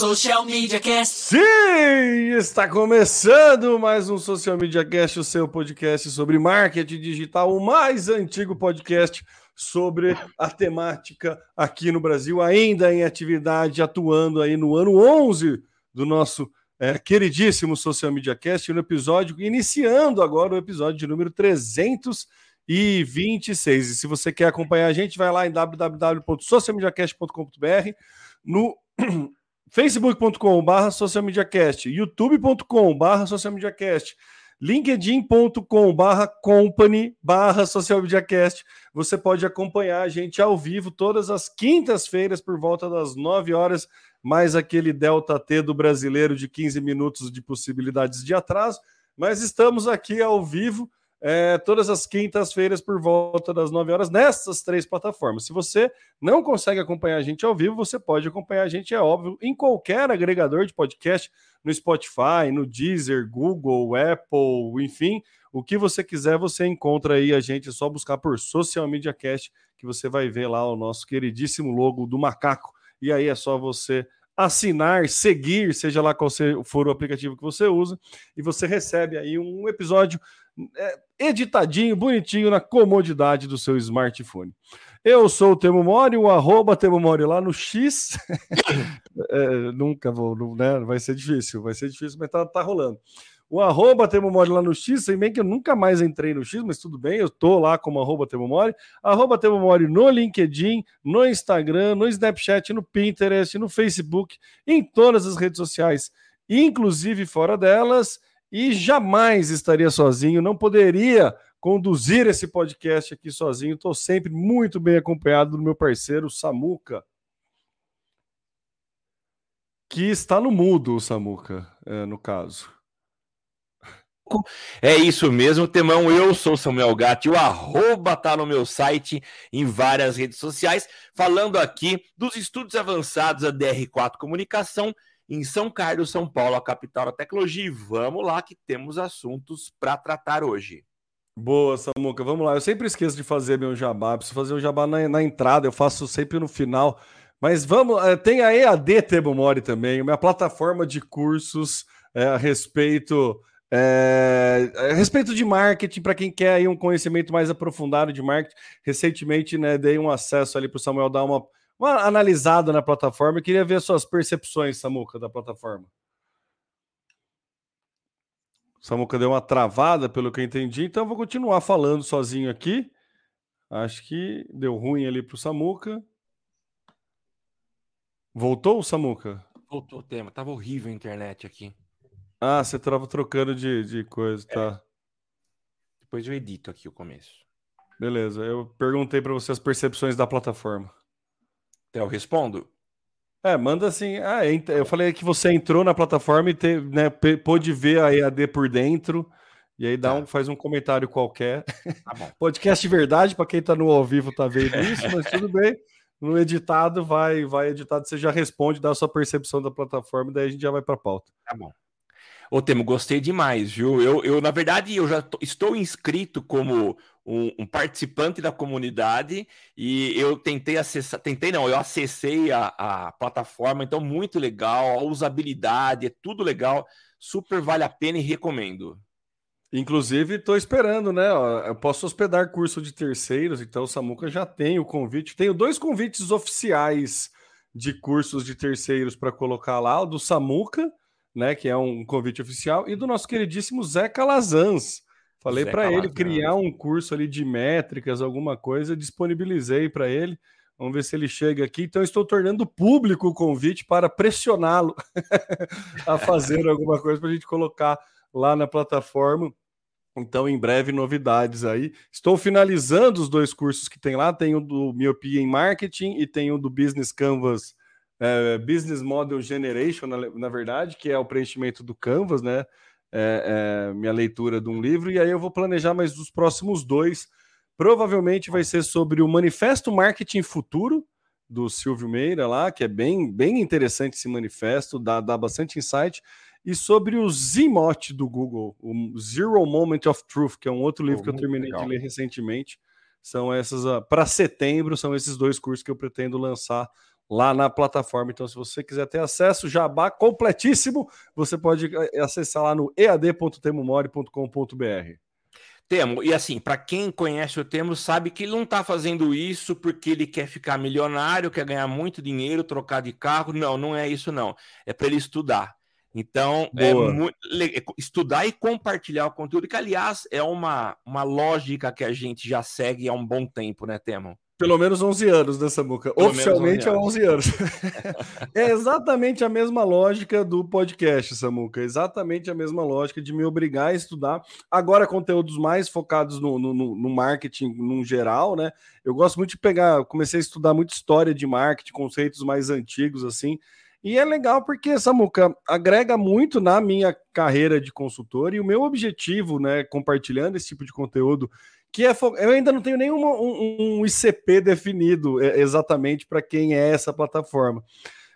Social Media Cast. Sim, está começando mais um Social Media Cast, o seu podcast sobre marketing digital, o mais antigo podcast sobre a temática aqui no Brasil, ainda em atividade, atuando aí no ano 11 do nosso é, queridíssimo Social Media Cast, no episódio, iniciando agora o episódio de número 326. E se você quer acompanhar a gente, vai lá em www.socialmediacast.com.br, no facebook.com.br socialmediacast, youtube.com.br socialmediacast, linkedin.com.br company barra socialmediacast. Você pode acompanhar a gente ao vivo todas as quintas-feiras por volta das 9 horas, mais aquele delta T do brasileiro de 15 minutos de possibilidades de atraso. Mas estamos aqui ao vivo é, todas as quintas-feiras por volta das 9 horas nessas três plataformas. Se você não consegue acompanhar a gente ao vivo, você pode acompanhar a gente, é óbvio, em qualquer agregador de podcast, no Spotify, no Deezer, Google, Apple, enfim, o que você quiser, você encontra aí a gente, é só buscar por Social Media Cast, que você vai ver lá o nosso queridíssimo logo do macaco, e aí é só você assinar, seguir, seja lá qual for o aplicativo que você usa, e você recebe aí um episódio editadinho, bonitinho na comodidade do seu smartphone. Eu sou o Temo Mori, o arroba Temo Mori lá no X. é, nunca vou, né? Vai ser difícil, vai ser difícil, mas tá, tá rolando. O arroba Temo Mori lá no X, sem bem que eu nunca mais entrei no X, mas tudo bem, eu tô lá como arroba Temo Mori. Arroba Temo Mori no LinkedIn, no Instagram, no Snapchat, no Pinterest, no Facebook, em todas as redes sociais, inclusive fora delas e jamais estaria sozinho, não poderia conduzir esse podcast aqui sozinho. Estou sempre muito bem acompanhado do meu parceiro Samuca, que está no mudo, o Samuca, é, no caso. É isso mesmo, Temão. Eu sou Samuel Gatti, o arroba tá no meu site, em várias redes sociais, falando aqui dos estudos avançados da DR4 Comunicação em São Carlos, São Paulo, a capital da tecnologia. E vamos lá que temos assuntos para tratar hoje. Boa, Samuca, vamos lá. Eu sempre esqueço de fazer meu jabá, preciso fazer o jabá na, na entrada, eu faço sempre no final. Mas vamos, eh, tem a EAD Tebo Mori também, minha plataforma de cursos é, a respeito é, a respeito de marketing, para quem quer aí um conhecimento mais aprofundado de marketing. Recentemente, né, dei um acesso ali para o Samuel dar uma uma analisada na plataforma. Eu queria ver suas percepções, Samuca, da plataforma. Samuca deu uma travada, pelo que eu entendi, então eu vou continuar falando sozinho aqui. Acho que deu ruim ali para o Samuca. Voltou o Samuca? Voltou o tema. Tava horrível a internet aqui. Ah, você estava trocando de, de coisa, é. tá? Depois eu edito aqui o começo. Beleza. Eu perguntei para você as percepções da plataforma. Eu respondo. É, manda assim. Ah, eu falei que você entrou na plataforma e te, né, pôde ver a EAD por dentro. E aí dá tá. um, faz um comentário qualquer. Tá Podcast verdade, para quem está no ao vivo tá vendo isso, mas tudo bem. No editado, vai, vai editado, você já responde, dá a sua percepção da plataforma, daí a gente já vai para a pauta. Tá bom. Ô, Temo, gostei demais, viu? Eu, eu na verdade, eu já tô, estou inscrito como um, um, participante da comunidade e eu tentei acessar, tentei não, eu acessei a, a plataforma, então muito legal, a usabilidade, é tudo legal, super vale a pena e recomendo. Inclusive, estou esperando, né? Eu posso hospedar curso de terceiros, então o Samuca já tem o convite. Tenho dois convites oficiais de cursos de terceiros para colocar lá, o do Samuca, né? Que é um convite oficial, e do nosso queridíssimo Zé Calazans Falei para ele criar um curso ali de métricas, alguma coisa, disponibilizei para ele. Vamos ver se ele chega aqui. Então, estou tornando público o convite para pressioná-lo a fazer alguma coisa para a gente colocar lá na plataforma. Então, em breve, novidades aí. Estou finalizando os dois cursos que tem lá. Tem o do Miopia em Marketing e tem o do Business Canvas, é, Business Model Generation, na, na verdade, que é o preenchimento do Canvas, né? É, é, minha leitura de um livro, e aí eu vou planejar mais os próximos dois. Provavelmente vai ser sobre o Manifesto Marketing Futuro, do Silvio Meira lá, que é bem, bem interessante esse manifesto, dá, dá bastante insight, e sobre o Zimote do Google, o Zero Moment of Truth, que é um outro livro oh, que eu terminei legal. de ler recentemente. São essas, ah, para setembro, são esses dois cursos que eu pretendo lançar lá na plataforma. Então, se você quiser ter acesso, jabá completíssimo, você pode eh, acessar lá no ead.temomori.com.br. Temo, e assim, para quem conhece o Temo, sabe que ele não está fazendo isso porque ele quer ficar milionário, quer ganhar muito dinheiro, trocar de carro. Não, não é isso, não. É para ele estudar. Então, é muito, é estudar e compartilhar o conteúdo, que, aliás, é uma, uma lógica que a gente já segue há um bom tempo, né, Temo? Pelo menos 11 anos, né, Samuca? Pelo Oficialmente 11 é 11 anos. é exatamente a mesma lógica do podcast, Samuca. Exatamente a mesma lógica de me obrigar a estudar. Agora, conteúdos mais focados no, no, no marketing no geral, né? Eu gosto muito de pegar, comecei a estudar muito história de marketing, conceitos mais antigos, assim. E é legal porque, Samuca, agrega muito na minha carreira de consultor e o meu objetivo, né, compartilhando esse tipo de conteúdo que é eu ainda não tenho nenhum um, um ICP definido é, exatamente para quem é essa plataforma.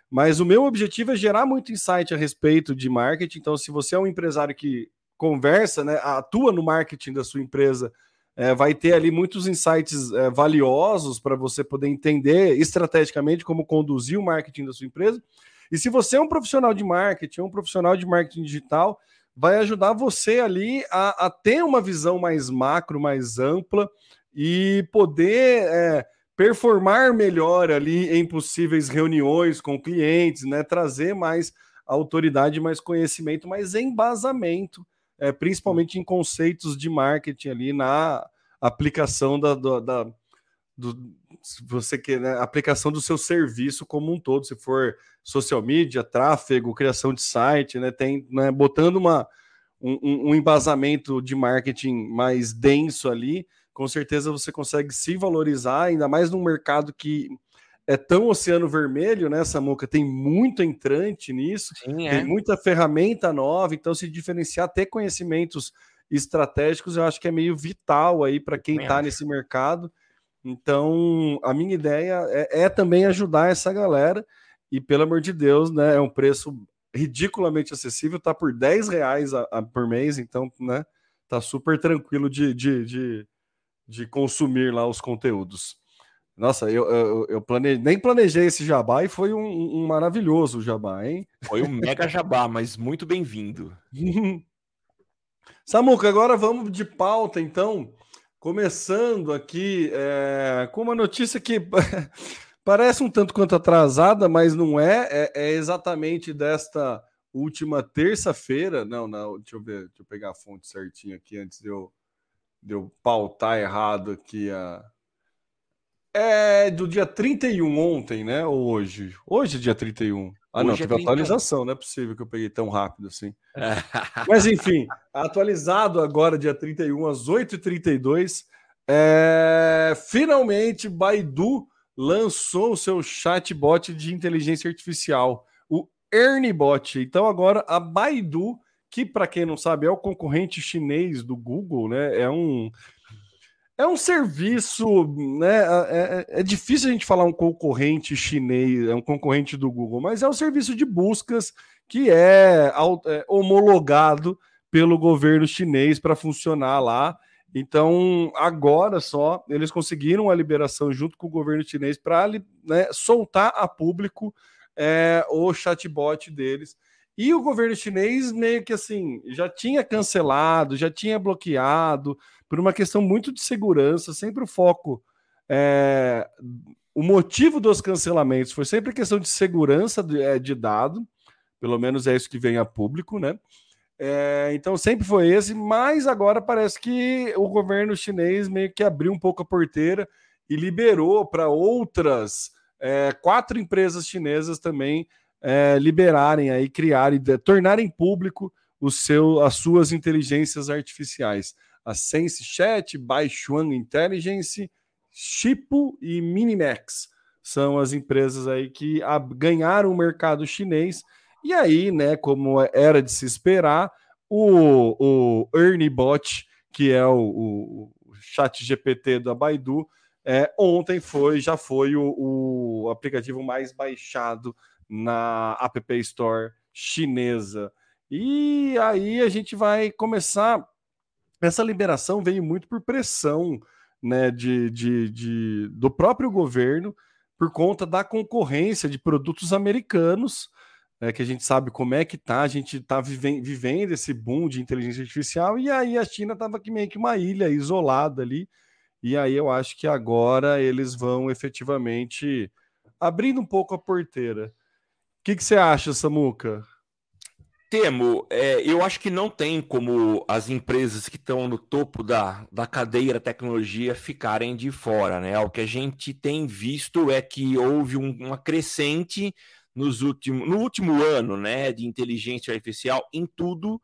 Mas o meu objetivo é gerar muito insight a respeito de marketing. Então, se você é um empresário que conversa, né, atua no marketing da sua empresa, é, vai ter ali muitos insights é, valiosos para você poder entender estrategicamente como conduzir o marketing da sua empresa. E se você é um profissional de marketing, um profissional de marketing digital, vai ajudar você ali a, a ter uma visão mais macro, mais ampla e poder é, performar melhor ali em possíveis reuniões com clientes, né? Trazer mais autoridade, mais conhecimento, mais embasamento, é, principalmente em conceitos de marketing ali na aplicação da, da, da do, se você quer, né, aplicação do seu serviço como um todo, se for social media, tráfego, criação de site, né, tem, né, botando uma, um, um embasamento de marketing mais denso ali, com certeza você consegue se valorizar, ainda mais num mercado que é tão oceano vermelho, né, Samuca? Tem muito entrante nisso, Sim, é. tem muita ferramenta nova, então se diferenciar, ter conhecimentos estratégicos, eu acho que é meio vital aí para quem está nesse mercado. Então, a minha ideia é, é, também ajudar essa galera. E, pelo amor de Deus, né? É um preço ridiculamente acessível, tá por 10 reais a, a, por mês, então, né? Tá super tranquilo de, de, de, de consumir lá os conteúdos. Nossa, eu, eu, eu planejei, nem planejei esse jabá e foi um, um maravilhoso jabá, hein? Foi um mega jabá, mas muito bem-vindo. Samuca, agora vamos de pauta, então. Começando aqui é, com uma notícia que parece um tanto quanto atrasada, mas não é. É, é exatamente desta última terça-feira. Não, não, deixa eu ver, deixa eu pegar a fonte certinha aqui antes de eu, de eu pautar errado aqui a. É do dia 31 ontem, né? Ou hoje? Hoje é dia 31. Ah, Hoje não, teve é atualização, não é possível que eu peguei tão rápido assim. Mas enfim, atualizado agora, dia 31, às 8h32. É... Finalmente, Baidu lançou o seu chatbot de inteligência artificial, o ErnieBot. Então, agora a Baidu, que para quem não sabe é o concorrente chinês do Google, né? É um é um serviço, né? É, é, é, difícil a gente falar um concorrente chinês, é um concorrente do Google, mas é um serviço de buscas que é, é homologado pelo governo chinês para funcionar lá. Então, agora só, eles conseguiram a liberação junto com o governo chinês para né, soltar a público é, o chatbot deles. E o governo chinês meio que assim já tinha cancelado, já tinha bloqueado por uma questão muito de segurança. Sempre o foco, é, o motivo dos cancelamentos foi sempre questão de segurança de, é, de dado, pelo menos é isso que vem a público, né? É, então sempre foi esse, mas agora parece que o governo chinês meio que abriu um pouco a porteira e liberou para outras é, quatro empresas chinesas também é, liberarem aí, criarem, tornarem público o seu, as suas inteligências artificiais. A Sense Chat, Baishuan Intelligence, Chipo e Minimax são as empresas aí que ganharam o mercado chinês. E aí, né, como era de se esperar, o, o Ernie Bot, que é o, o, o chat GPT da Baidu, é, ontem foi, já foi o, o aplicativo mais baixado na App Store chinesa. E aí a gente vai começar. Essa liberação veio muito por pressão né, de, de, de do próprio governo por conta da concorrência de produtos americanos, é, que a gente sabe como é que tá, a gente está vive vivendo esse boom de inteligência artificial, e aí a China estava meio que uma ilha isolada ali, e aí eu acho que agora eles vão efetivamente abrindo um pouco a porteira. O que você acha, Samuca? Temo, é, eu acho que não tem como as empresas que estão no topo da, da cadeia da tecnologia ficarem de fora, né? O que a gente tem visto é que houve um, uma crescente nos últimos, no último ano, né, de inteligência artificial em tudo.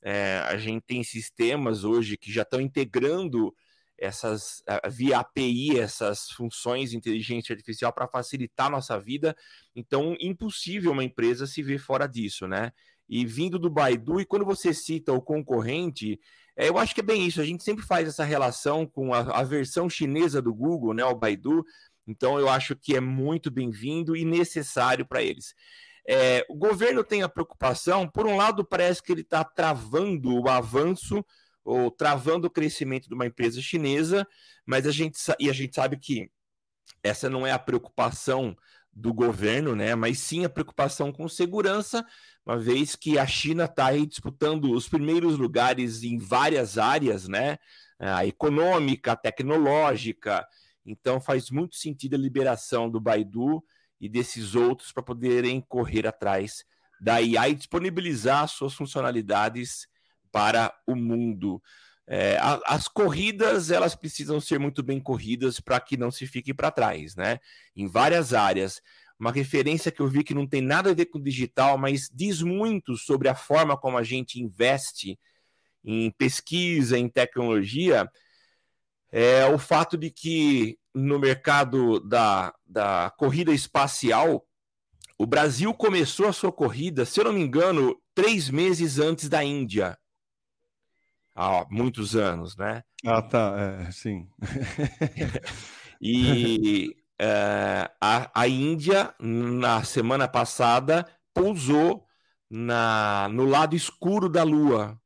É, a gente tem sistemas hoje que já estão integrando essas via API, essas funções de inteligência artificial para facilitar a nossa vida. Então, impossível uma empresa se ver fora disso, né? E vindo do Baidu, e quando você cita o concorrente, é, eu acho que é bem isso, a gente sempre faz essa relação com a, a versão chinesa do Google, né, o Baidu, então eu acho que é muito bem-vindo e necessário para eles. É, o governo tem a preocupação, por um lado, parece que ele está travando o avanço ou travando o crescimento de uma empresa chinesa, mas a gente e a gente sabe que essa não é a preocupação do governo, né? Mas sim a preocupação com segurança, uma vez que a China está disputando os primeiros lugares em várias áreas, né? A econômica, a tecnológica. Então faz muito sentido a liberação do Baidu e desses outros para poderem correr atrás da IA e disponibilizar suas funcionalidades para o mundo. É, as corridas elas precisam ser muito bem corridas para que não se fique para trás, né? Em várias áreas uma referência que eu vi que não tem nada a ver com digital, mas diz muito sobre a forma como a gente investe em pesquisa, em tecnologia, é o fato de que no mercado da, da corrida espacial, o Brasil começou a sua corrida, se eu não me engano, três meses antes da Índia. Há muitos anos, né? Ah, tá, é, sim. e é, a, a Índia, na semana passada, pousou na, no lado escuro da Lua.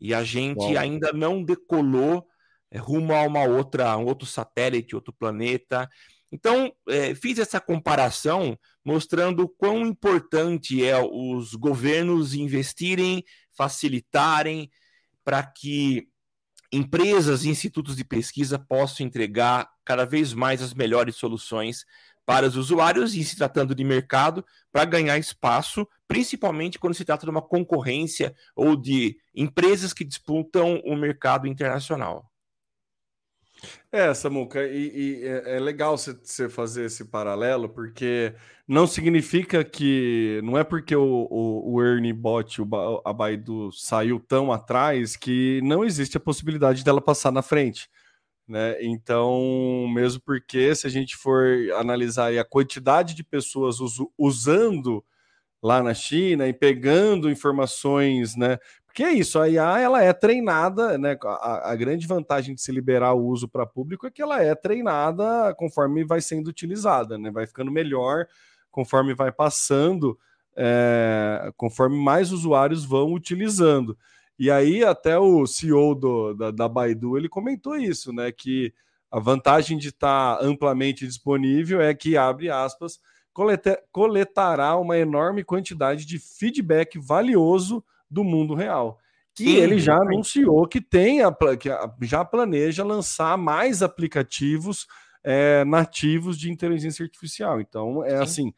E a gente ainda não decolou é, rumo a uma outra, um outro satélite, outro planeta. Então, é, fiz essa comparação mostrando quão importante é os governos investirem, facilitarem para que empresas e institutos de pesquisa possam entregar cada vez mais as melhores soluções para os usuários e se tratando de mercado para ganhar espaço, principalmente quando se trata de uma concorrência ou de empresas que disputam o mercado internacional. É, Samuca, e, e é, é legal você fazer esse paralelo, porque não significa que. Não é porque o, o, o Ernie Bot, o, a Baidu saiu tão atrás que não existe a possibilidade dela passar na frente. Né? Então, mesmo porque se a gente for analisar a quantidade de pessoas us, usando lá na China e pegando informações, né? Porque é isso, a IA ela é treinada, né? A, a grande vantagem de se liberar o uso para público é que ela é treinada conforme vai sendo utilizada, né? Vai ficando melhor conforme vai passando, é, conforme mais usuários vão utilizando. E aí até o CEO do, da, da Baidu ele comentou isso, né? Que a vantagem de estar amplamente disponível é que abre aspas coletará uma enorme quantidade de feedback valioso do mundo real. E ele já anunciou que tem a, que já planeja lançar mais aplicativos é, nativos de inteligência artificial. Então, é Sim. assim,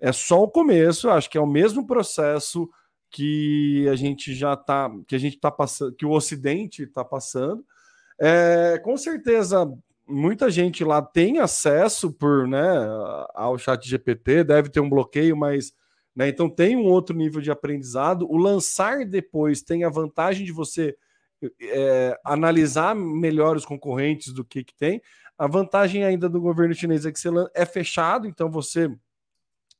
é só o começo, acho que é o mesmo processo que a gente já está, que a gente está passando, que o Ocidente está passando. É, com certeza, muita gente lá tem acesso por, né, ao chat GPT, deve ter um bloqueio, mas né, então tem um outro nível de aprendizado. O lançar depois tem a vantagem de você é, analisar melhor os concorrentes do que, que tem. A vantagem ainda do governo chinês é que você é fechado, então você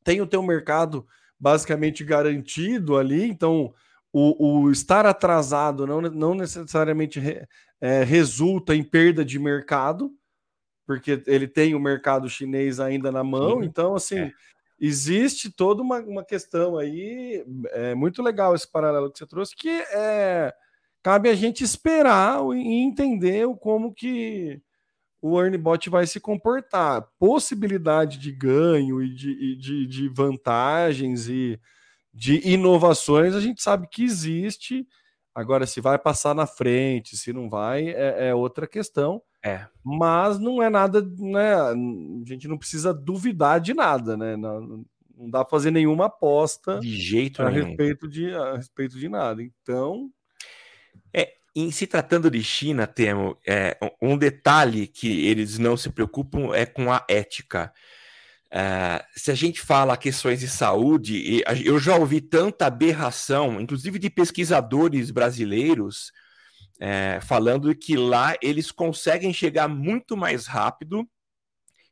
tem o teu mercado basicamente garantido ali, então o, o estar atrasado não, não necessariamente re, é, resulta em perda de mercado, porque ele tem o mercado chinês ainda na mão, Sim. então assim é. existe toda uma, uma questão aí, é muito legal esse paralelo que você trouxe, que é cabe a gente esperar e entender como que o Earnbot vai se comportar. Possibilidade de ganho e de, de, de vantagens e de inovações, a gente sabe que existe. Agora, se vai passar na frente, se não vai, é, é outra questão. É. Mas não é nada, né? A gente não precisa duvidar de nada, né? Não, não dá para fazer nenhuma aposta de jeito a nenhum. respeito de a respeito de nada. Então, em se tratando de China, Temo, é, um detalhe que eles não se preocupam é com a ética. É, se a gente fala questões de saúde, eu já ouvi tanta aberração, inclusive de pesquisadores brasileiros, é, falando que lá eles conseguem chegar muito mais rápido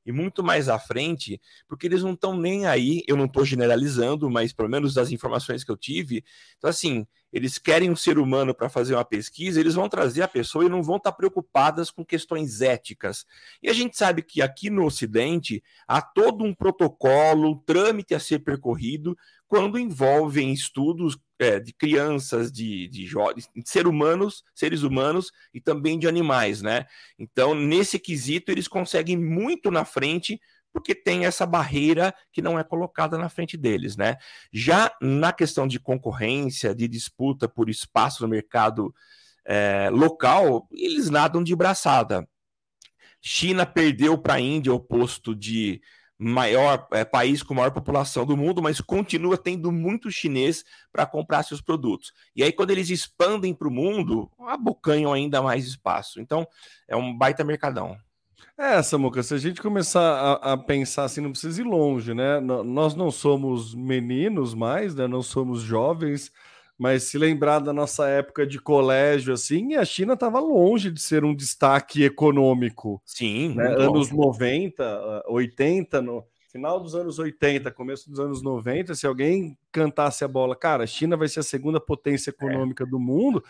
e muito mais à frente, porque eles não estão nem aí. Eu não estou generalizando, mas pelo menos das informações que eu tive. Então, assim, eles querem um ser humano para fazer uma pesquisa, eles vão trazer a pessoa e não vão estar tá preocupadas com questões éticas. E a gente sabe que aqui no Ocidente há todo um protocolo, um trâmite a ser percorrido quando envolvem estudos é, de crianças, de, de, de ser humanos, seres humanos e também de animais, né? Então, nesse quesito, eles conseguem muito na frente porque tem essa barreira que não é colocada na frente deles, né? Já na questão de concorrência, de disputa por espaço no mercado é, local, eles nadam de braçada. China perdeu para a Índia o posto de maior é, país com maior população do mundo, mas continua tendo muito chinês para comprar seus produtos. E aí, quando eles expandem para o mundo, abocanham ainda mais espaço. Então, é um baita mercadão. É, Samuca, se a gente começar a, a, pensar assim, não precisa ir longe, né? nós não somos meninos mais, né? Não somos jovens, mas se lembrar da nossa época de colégio, assim, a China estava longe de ser um destaque econômico. Sim, né? anos 90, 80, no final dos anos 80, começo dos anos 90, se alguém cantasse a bola, cara, a China vai ser a segunda potência é. econômica é. do mundo,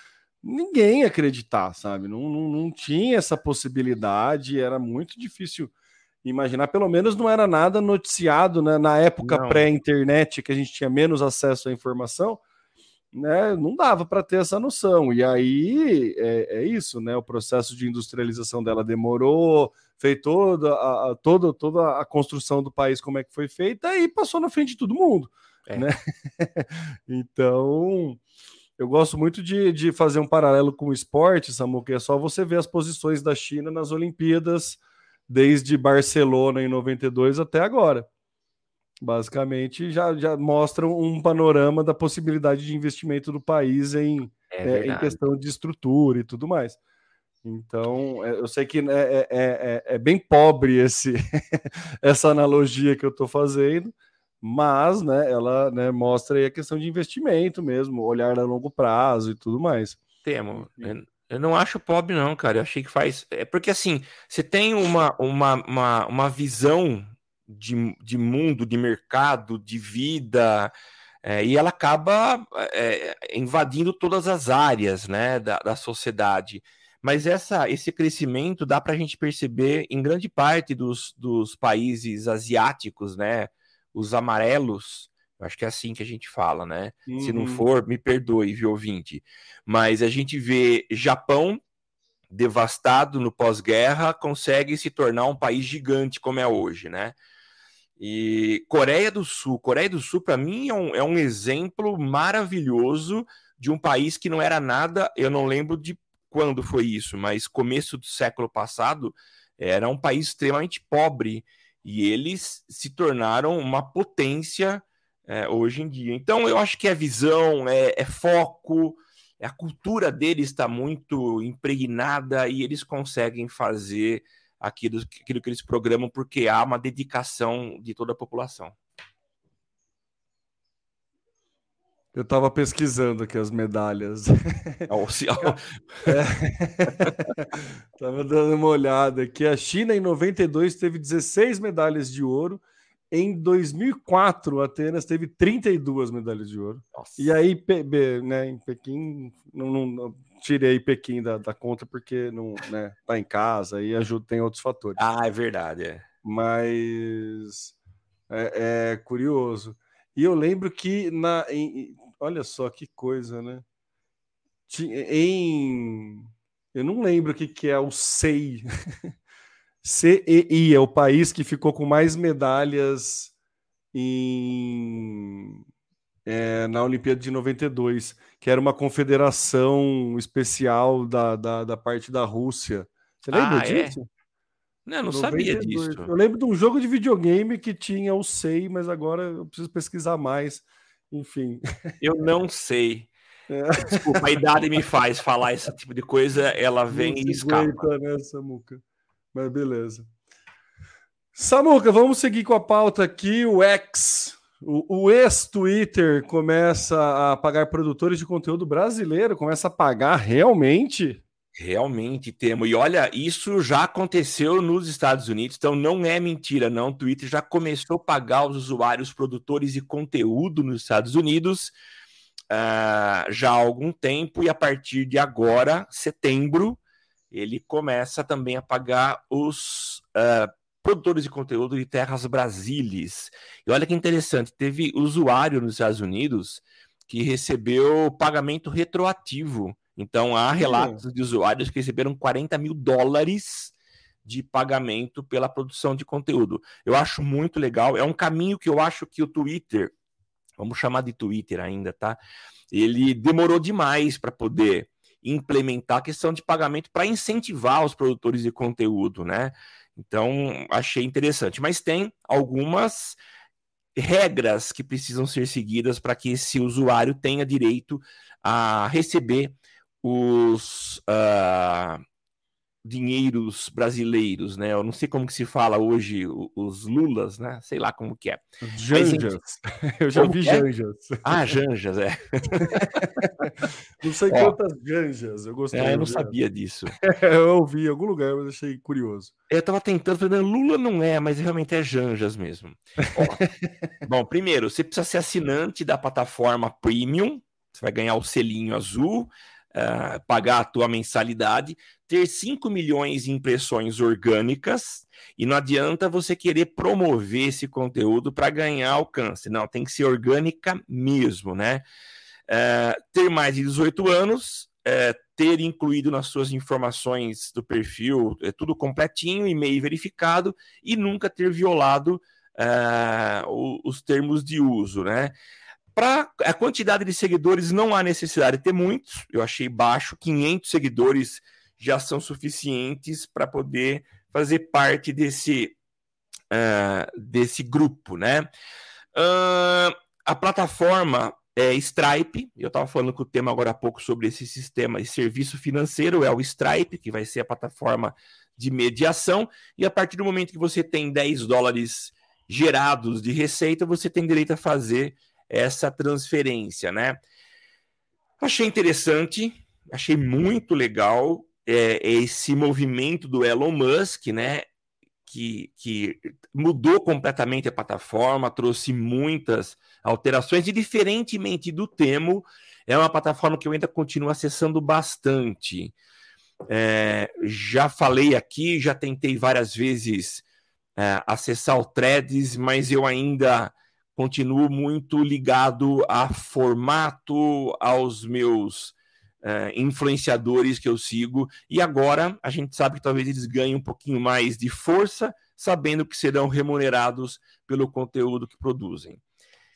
ninguém ia acreditar, sabe? Não, não, não tinha essa possibilidade, era muito difícil imaginar, pelo menos não era nada noticiado né? na época pré-internet, que a gente tinha menos acesso à informação né, não dava para ter essa noção. E aí é, é, isso, né? O processo de industrialização dela demorou, fez toda a, toda, toda a construção do país, como é que foi feita, e passou na frente de todo mundo. É. Né? então, eu gosto muito de, de fazer um paralelo com o esporte, Samu, que é só você ver as posições da China nas Olimpíadas, desde Barcelona em 92 até agora basicamente já, já mostram um panorama da possibilidade de investimento do país em, é é, em questão de estrutura e tudo mais. Então, é, eu sei que né, é, é, é, bem pobre esse, essa analogia que eu estou fazendo, mas né, ela né, mostra a questão de investimento mesmo, olhar a longo prazo e tudo mais. Temo. Eu não acho pobre, não, cara. Eu achei que faz. É porque assim, você tem uma, uma, uma, uma visão de, de mundo, de mercado, de vida, é, e ela acaba é, invadindo todas as áreas né, da, da sociedade. Mas essa, esse crescimento dá para a gente perceber em grande parte dos, dos países asiáticos, né? Os amarelos, acho que é assim que a gente fala, né? Uhum. Se não uhum. for, me perdoe, viu, ouvinte. Mas a gente vê Japão devastado no pós-guerra, consegue se tornar um país gigante como é hoje, né? E Coreia do Sul, Coreia do Sul, para mim, é um, é um exemplo maravilhoso de um país que não era nada, eu não lembro de quando foi isso, mas começo do século passado, era um país extremamente pobre. E eles se tornaram uma potência é, hoje em dia. Então, eu acho que é visão, é, é foco, a cultura deles está muito impregnada e eles conseguem fazer aquilo, aquilo que eles programam, porque há uma dedicação de toda a população. Eu estava pesquisando aqui as medalhas. Estava é. dando uma olhada aqui. A China, em 92, teve 16 medalhas de ouro. Em 2004, Atenas teve 32 medalhas de ouro. Nossa. E aí, né, em Pequim, não, não, tirei Pequim da, da conta porque não né, tá em casa e ajuda, tem outros fatores. Ah, é verdade. É. Mas é, é, curioso. E eu lembro que na. Em, olha só que coisa, né? Em. Eu não lembro o que, que é o SEI. CEI é o país que ficou com mais medalhas em, é, na Olimpíada de 92, que era uma confederação especial da, da, da parte da Rússia. Você lembra ah, disso? É? Não, não 92. sabia disso. Eu lembro de um jogo de videogame que tinha o SEI, mas agora eu preciso pesquisar mais. Enfim. Eu não sei. É. Desculpa, a idade me faz falar esse tipo de coisa, ela vem e escapa. Né, Samuca? Mas beleza. Samuca, vamos seguir com a pauta aqui. O X, o, o ex-Twitter, começa a pagar produtores de conteúdo brasileiro, começa a pagar realmente? Realmente temo. E olha, isso já aconteceu nos Estados Unidos, então não é mentira, não. O Twitter já começou a pagar os usuários produtores de conteúdo nos Estados Unidos uh, já há algum tempo, e a partir de agora, setembro, ele começa também a pagar os uh, produtores de conteúdo de terras brasileiras. E olha que interessante, teve usuário nos Estados Unidos que recebeu pagamento retroativo. Então há relatos de usuários que receberam 40 mil dólares de pagamento pela produção de conteúdo. Eu acho muito legal. É um caminho que eu acho que o Twitter, vamos chamar de Twitter ainda, tá? Ele demorou demais para poder implementar a questão de pagamento para incentivar os produtores de conteúdo, né? Então, achei interessante. Mas tem algumas regras que precisam ser seguidas para que esse usuário tenha direito a receber os, uh, dinheiros brasileiros, né? Eu não sei como que se fala hoje os lulas, né? Sei lá como que é. Janjas. Mas, Eu já vi é? janjas. Ah, janjas, é. não sei Ó, quantas janjas. Eu gostei. É, eu não sabia disso. eu ouvi em algum lugar, mas achei curioso. Eu tava tentando, falando, Lula não é, mas realmente é janjas mesmo. Ó, bom, primeiro, você precisa ser assinante da plataforma Premium. Você vai ganhar o selinho azul uh, pagar a tua mensalidade, ter 5 milhões de impressões orgânicas, e não adianta você querer promover esse conteúdo para ganhar alcance. Não, tem que ser orgânica mesmo, né? Uh, ter mais de 18 anos, uh, ter incluído nas suas informações do perfil é tudo completinho, e-mail verificado, e nunca ter violado uh, os termos de uso, né? Para a quantidade de seguidores, não há necessidade de ter muitos. Eu achei baixo, 500 seguidores já são suficientes para poder fazer parte desse, uh, desse grupo, né? Uh, a plataforma é Stripe, eu estava falando com o tema agora há pouco sobre esse sistema de serviço financeiro, é o Stripe, que vai ser a plataforma de mediação, e a partir do momento que você tem 10 dólares gerados de receita, você tem direito a fazer essa transferência, né? Achei interessante, achei muito legal é, esse movimento do Elon Musk, né? Que, que mudou completamente a plataforma, trouxe muitas alterações, e diferentemente do Temo, é uma plataforma que eu ainda continuo acessando bastante. É, já falei aqui, já tentei várias vezes é, acessar o Threads, mas eu ainda continuo muito ligado a formato, aos meus uh, influenciadores que eu sigo, e agora a gente sabe que talvez eles ganhem um pouquinho mais de força, sabendo que serão remunerados pelo conteúdo que produzem. O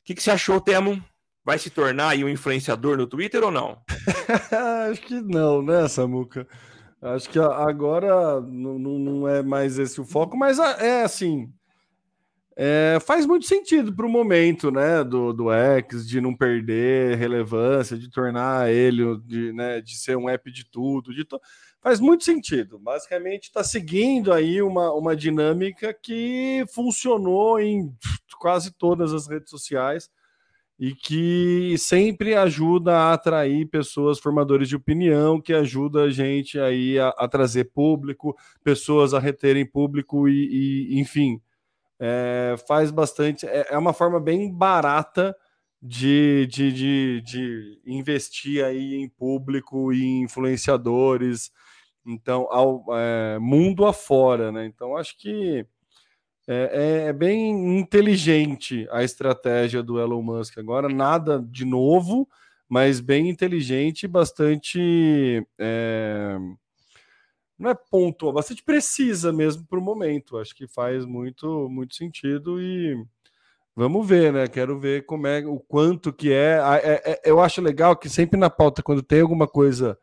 que, que você achou, Temo? Vai se tornar aí um influenciador no Twitter ou não? Acho que não, né, Samuca? Acho que agora não, não é mais esse o foco, mas é assim, é, faz muito sentido para o momento né, do, do X, de não perder relevância, de tornar ele, de, né, de ser um app de tudo, de to... faz muito sentido. Basicamente está seguindo aí uma, uma dinâmica que funcionou em quase todas as redes sociais e que sempre ajuda a atrair pessoas formadores de opinião, que ajuda a gente aí a, a trazer público, pessoas a reterem público e, e enfim, é, faz bastante. É, é, uma forma bem barata de, de, de, de, investir aí em público e influenciadores. Então, ao é, mundo afora, né? Então, acho que é, é, é, bem inteligente a estratégia do Elon Musk agora. Nada de novo, mas bem inteligente, bastante é, não é pontual, bastante precisa mesmo para o momento. Acho que faz muito, muito sentido e vamos ver, né? Quero ver como é o quanto que é. é, é eu acho legal que sempre na pauta, quando tem alguma coisa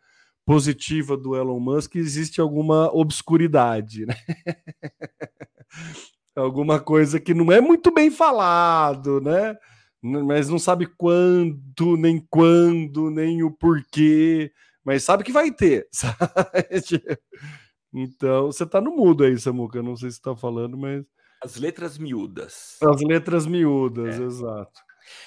positiva do Elon Musk, existe alguma obscuridade, né? alguma coisa que não é muito bem falado, né? Mas não sabe quando, nem quando, nem o porquê mas sabe que vai ter. então, você tá no mudo aí, Samuca. Não sei se está falando, mas. As letras miúdas. As letras miúdas, é. exato.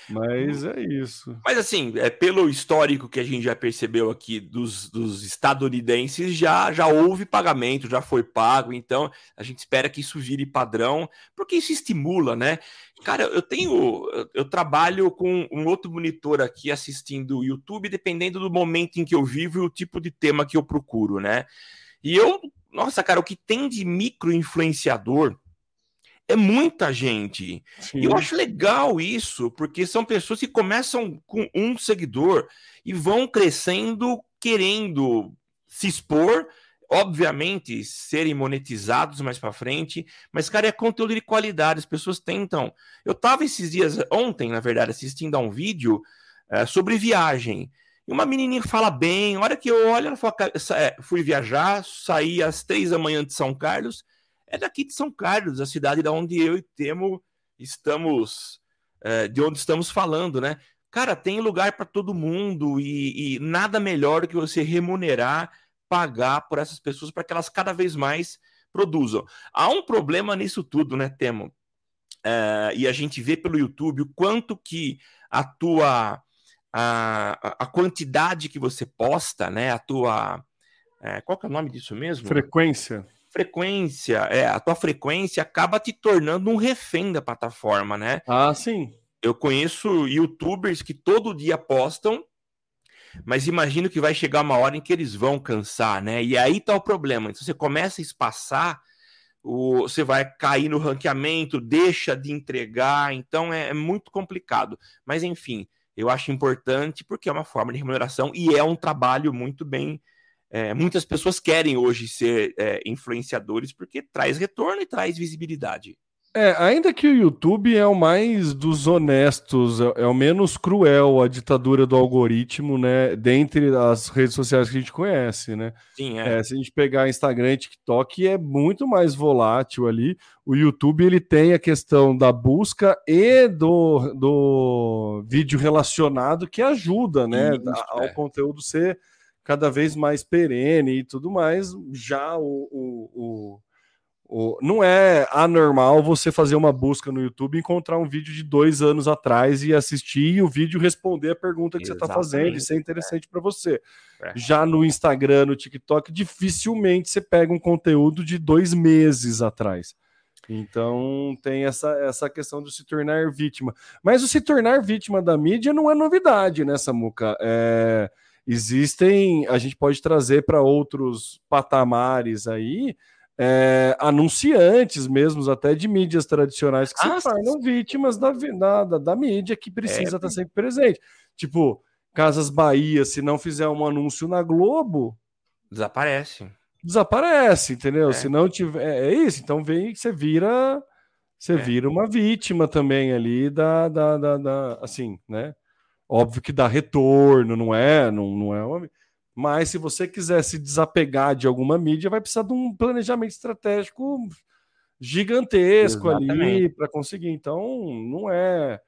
Mas é isso. Mas assim, é pelo histórico que a gente já percebeu aqui dos, dos estadunidenses, já, já houve pagamento, já foi pago, então a gente espera que isso vire padrão, porque isso estimula, né? Cara, eu tenho. Eu trabalho com um outro monitor aqui assistindo o YouTube, dependendo do momento em que eu vivo e o tipo de tema que eu procuro, né? E eu, nossa, cara, o que tem de micro influenciador é muita gente. Sim. E eu acho legal isso, porque são pessoas que começam com um seguidor e vão crescendo querendo se expor, obviamente serem monetizados mais para frente, mas cara, é conteúdo de qualidade, as pessoas tentam. Eu tava esses dias ontem, na verdade, assistindo a um vídeo é, sobre viagem. E uma menininha fala bem, a hora que eu olho, ela fala, é, fui viajar, saí às três da manhã de São Carlos, é daqui de São Carlos, a cidade da onde eu e Temo estamos, é, de onde estamos falando, né? Cara, tem lugar para todo mundo e, e, nada melhor do que você remunerar, pagar por essas pessoas para que elas cada vez mais produzam. Há um problema nisso tudo, né, Temo? É, e a gente vê pelo YouTube o quanto que a tua a, a quantidade que você posta, né? A tua é, qual que é o nome disso mesmo? Frequência frequência, é, a tua frequência acaba te tornando um refém da plataforma, né? Ah, sim. Eu conheço youtubers que todo dia postam, mas imagino que vai chegar uma hora em que eles vão cansar, né? E aí tá o problema. Se você começa a espaçar, o, você vai cair no ranqueamento, deixa de entregar, então é, é muito complicado. Mas enfim, eu acho importante porque é uma forma de remuneração e é um trabalho muito bem é, muitas pessoas querem hoje ser é, influenciadores porque traz retorno e traz visibilidade. É, ainda que o YouTube é o mais dos honestos, é, é, o menos cruel a ditadura do algoritmo, né? Dentre as redes sociais que a gente conhece, né? Sim, é. é se a gente pegar Instagram e TikTok, é muito mais volátil ali. O YouTube ele tem a questão da busca e do, do vídeo relacionado que ajuda, né? Isso, ao é. conteúdo ser cada vez mais perene e tudo mais, já o, o, o, o, não é anormal você fazer uma busca no YouTube e encontrar um vídeo de dois anos atrás e assistir e o vídeo responder a pergunta que Exatamente. você está fazendo e ser interessante é. para você. É. Já no Instagram, no TikTok, dificilmente você pega um conteúdo de dois meses atrás. Então tem essa, essa questão de se tornar vítima. Mas o se tornar vítima da mídia não é novidade, né, Samuca? É existem, a gente pode trazer para outros patamares aí, é, anunciantes mesmos, até de mídias tradicionais, que ah, se tornam vítimas da, da, da, mídia que precisa é. estar tá sempre presente. Tipo, Casas Bahia, se não fizer um anúncio na Globo. Desaparece. Desaparece, entendeu? É. Se não tiver. É, é isso, então vem você vira. Você é. vira uma vítima também ali da, da, da, da assim, né? Óbvio que dá retorno, não é? Não, não é uma... Mas se você quiser se desapegar de alguma mídia, vai precisar de um planejamento estratégico gigantesco Exatamente. ali para conseguir. Então, não é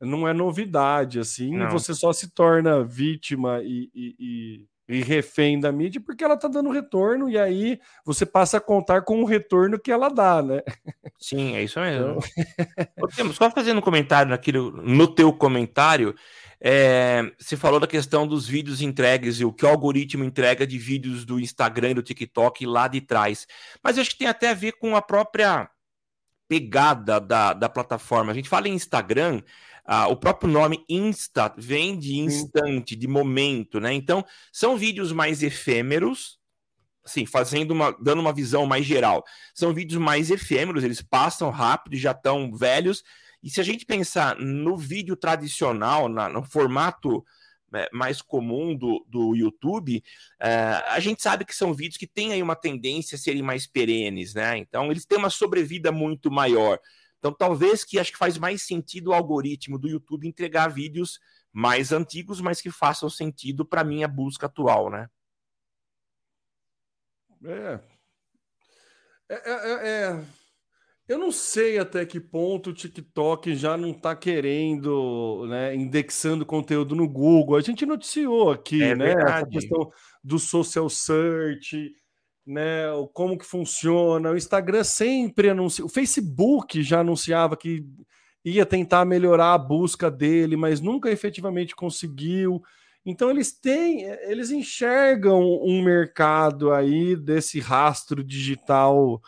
não é novidade assim. Não. Você só se torna vítima e, e, e, e, refém da mídia porque ela está dando retorno e aí você passa a contar com o retorno que ela dá, né? Sim, é isso mesmo. Então... Só fazendo um comentário naquilo, no teu comentário, é, você falou da questão dos vídeos entregues e o que o algoritmo entrega de vídeos do Instagram e do TikTok lá de trás. Mas acho que tem até a ver com a própria pegada da, da plataforma. A gente fala em Instagram, ah, o próprio nome Insta vem de instante, de momento, né? Então, são vídeos mais efêmeros, assim, fazendo uma, dando uma visão mais geral. São vídeos mais efêmeros, eles passam rápido, já estão velhos. E se a gente pensar no vídeo tradicional, na, no formato é, mais comum do, do YouTube, é, a gente sabe que são vídeos que têm aí uma tendência a serem mais perenes, né? Então eles têm uma sobrevida muito maior. Então talvez que acho que faz mais sentido o algoritmo do YouTube entregar vídeos mais antigos, mas que façam sentido para minha busca atual, né? É. É, é, é. Eu não sei até que ponto o TikTok já não está querendo, né, indexando conteúdo no Google. A gente noticiou aqui, é né, verdade. essa questão do social search, né, como que funciona. O Instagram sempre anuncia, o Facebook já anunciava que ia tentar melhorar a busca dele, mas nunca efetivamente conseguiu. Então eles têm, eles enxergam um mercado aí desse rastro digital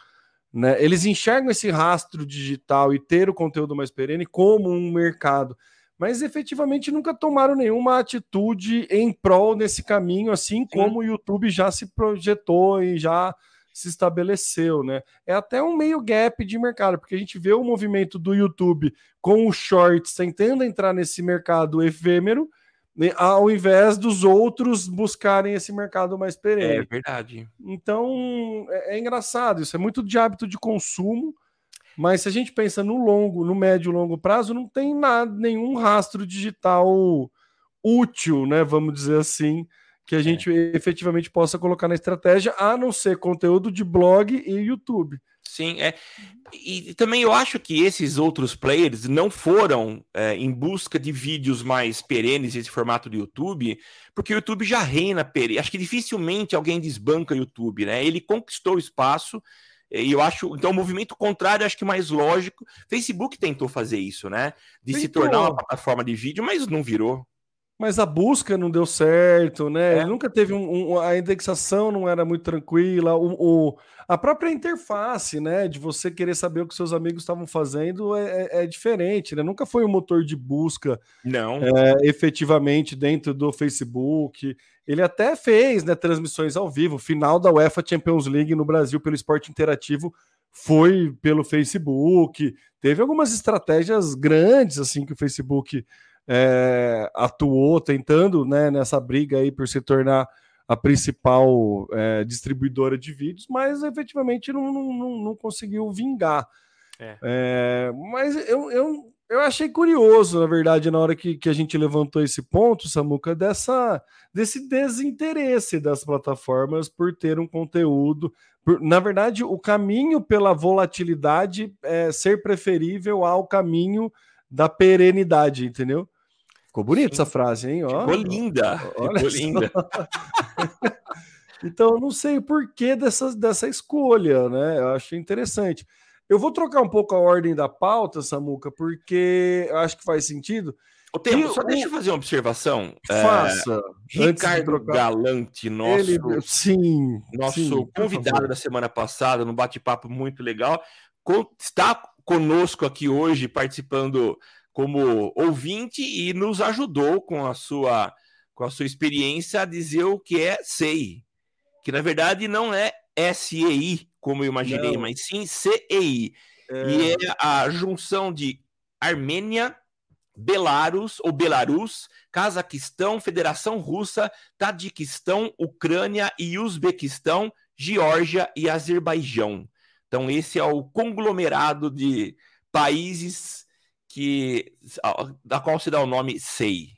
né? Eles enxergam esse rastro digital e ter o conteúdo mais perene como um mercado, mas efetivamente nunca tomaram nenhuma atitude em prol desse caminho, assim Sim. como o YouTube já se projetou e já se estabeleceu, né? É até um meio gap de mercado, porque a gente vê o movimento do YouTube com o shorts tentando entrar nesse mercado efêmero, né, ao invés dos outros buscarem esse mercado mais perene. É verdade. Então, é, é, engraçado, isso é muito de hábito de consumo, mas se a gente pensa no longo, no médio e longo prazo, não tem nada, nenhum rastro digital útil, né, vamos dizer assim, que a é. gente é. efetivamente possa colocar na estratégia, a não ser conteúdo de blog e YouTube. Sim, é. E, também eu acho que esses outros players não foram é, em busca de vídeos mais perenes esse formato do YouTube, porque o YouTube já reina perene. Acho que dificilmente alguém desbanca o YouTube, né? Ele conquistou o espaço. E eu acho, então, o movimento contrário, acho que mais lógico. Facebook tentou fazer isso, né? De tentou. se tornar uma plataforma de vídeo, mas não virou. Mas a busca não deu certo, né? É. Nunca teve um, um, a indexação não era muito tranquila. O, o, a própria interface, né? De você querer saber o que seus amigos estavam fazendo é, é, é diferente, né? Nunca foi um motor de busca não é, efetivamente dentro do Facebook. Ele até fez né, transmissões ao vivo. Final da UEFA Champions League no Brasil pelo esporte interativo foi pelo Facebook. Teve algumas estratégias grandes assim que o Facebook é, atuou tentando né, nessa briga aí por se tornar a principal é, distribuidora de vídeos, mas efetivamente não, não, não conseguiu vingar. É. É, mas eu, eu, eu achei curioso, na verdade, na hora que, que a gente levantou esse ponto, Samuca, dessa, desse desinteresse das plataformas por ter um conteúdo. Por, na verdade, o caminho pela volatilidade é ser preferível ao caminho da perenidade, entendeu? Ficou bonita essa frase, hein? Ó, ficou linda. Olha ficou linda. então, eu não sei o porquê dessa, dessa escolha, né? Eu achei interessante. Eu vou trocar um pouco a ordem da pauta, Samuca, porque eu acho que faz sentido. O tempo, só o... deixa eu fazer uma observação. É, Faça. É, Ricardo Galante, nosso, Ele... sim, nosso sim, convidado da semana passada, no bate-papo muito legal, está conosco aqui hoje, participando como ouvinte e nos ajudou com a sua com a sua experiência a dizer o que é SEI, que na verdade não é SEI, como eu imaginei, não. mas sim CEI. É... E é a junção de Armênia, Belarus ou Belarus, Cazaquistão, Federação Russa, Tadiquistão, Ucrânia e Uzbequistão, Geórgia e Azerbaijão. Então esse é o conglomerado de países que da qual se dá o nome SEI.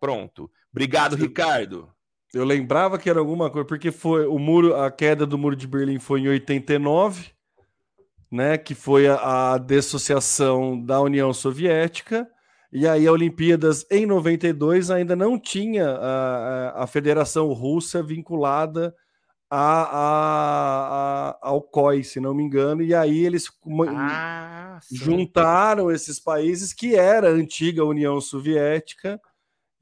Pronto. Obrigado, Ricardo. Eu lembrava que era alguma coisa, porque foi o muro, a queda do muro de Berlim foi em 89, né? Que foi a, a dissociação da União Soviética. E aí a Olimpíadas em 92 ainda não tinha a, a Federação Russa vinculada a, a, a, ao COI, se não me engano, e aí eles ah, juntaram esses países que era a antiga União Soviética,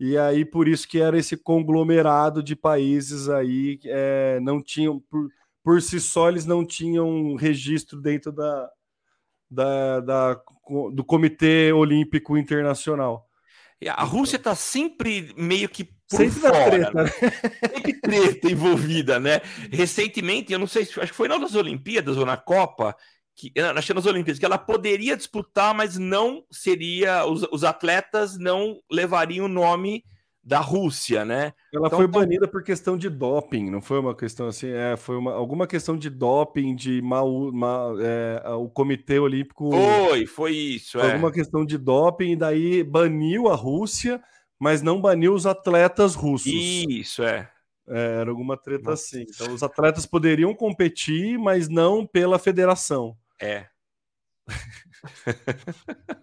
e aí por isso que era esse conglomerado de países aí, é, não tinham, por, por si só, eles não tinham registro dentro da, da, da do Comitê Olímpico Internacional. A Rússia está sempre meio que por sempre fora. Treta, né? Sempre treta envolvida, né? Recentemente, eu não sei, acho que foi nas Olimpíadas ou na Copa, que, que nas Olimpíadas, que ela poderia disputar, mas não seria, os, os atletas não levariam o nome da Rússia, né? Ela então, foi tá banida por questão de doping, não foi uma questão assim, é, foi uma, alguma questão de doping, de mal, mal é, o Comitê Olímpico. Foi, foi isso. Foi é. Alguma questão de doping, e daí baniu a Rússia, mas não baniu os atletas russos. Isso, é. é era alguma treta Nossa. assim. Então, os atletas poderiam competir, mas não pela federação. É.